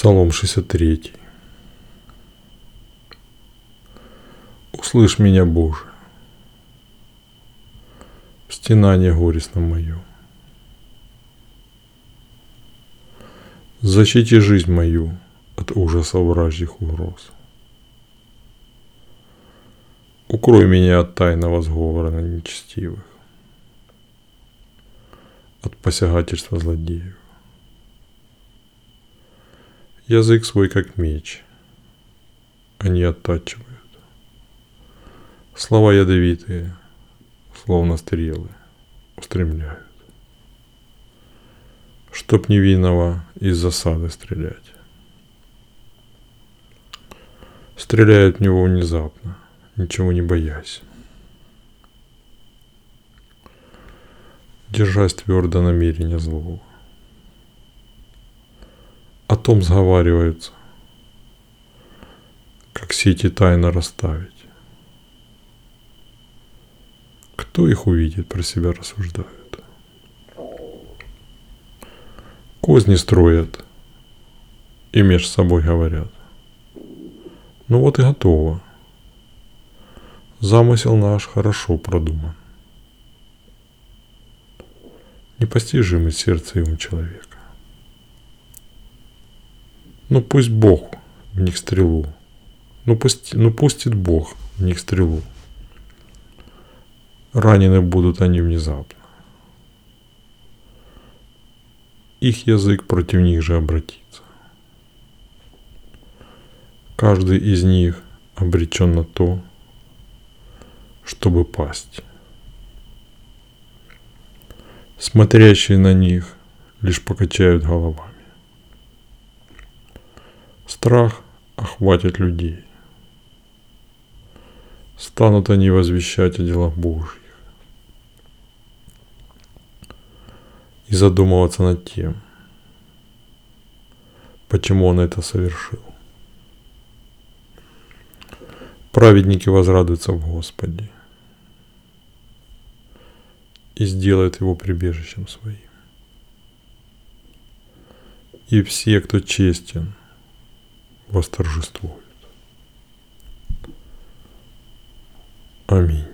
Псалом 63. Услышь меня, Боже, стенание горестно мое. Защити жизнь мою от ужаса вражьих угроз. Укрой меня от тайного сговора на нечестивых, от посягательства злодеев. Язык свой как меч, они оттачивают. Слова ядовитые, словно стрелы, устремляют. Чтоб невинного из засады стрелять. Стреляют в него внезапно, ничего не боясь. Держась твердо намерения злого о том сговариваются, как сети тайно расставить. Кто их увидит, про себя рассуждают. Козни строят и между собой говорят. Ну вот и готово. Замысел наш хорошо продуман. Непостижимый сердце ему человека. Ну пусть Бог в них стрелу. Ну, пусть, ну пустит Бог в них стрелу. Ранены будут они внезапно. Их язык против них же обратится. Каждый из них обречен на то, чтобы пасть. Смотрящие на них лишь покачают головами. Страх охватит людей. Станут они возвещать о делах Божьих и задумываться над тем, почему он это совершил. Праведники возрадуются в Господе и сделают его прибежищем своим. И все, кто честен – восторжествует. Аминь.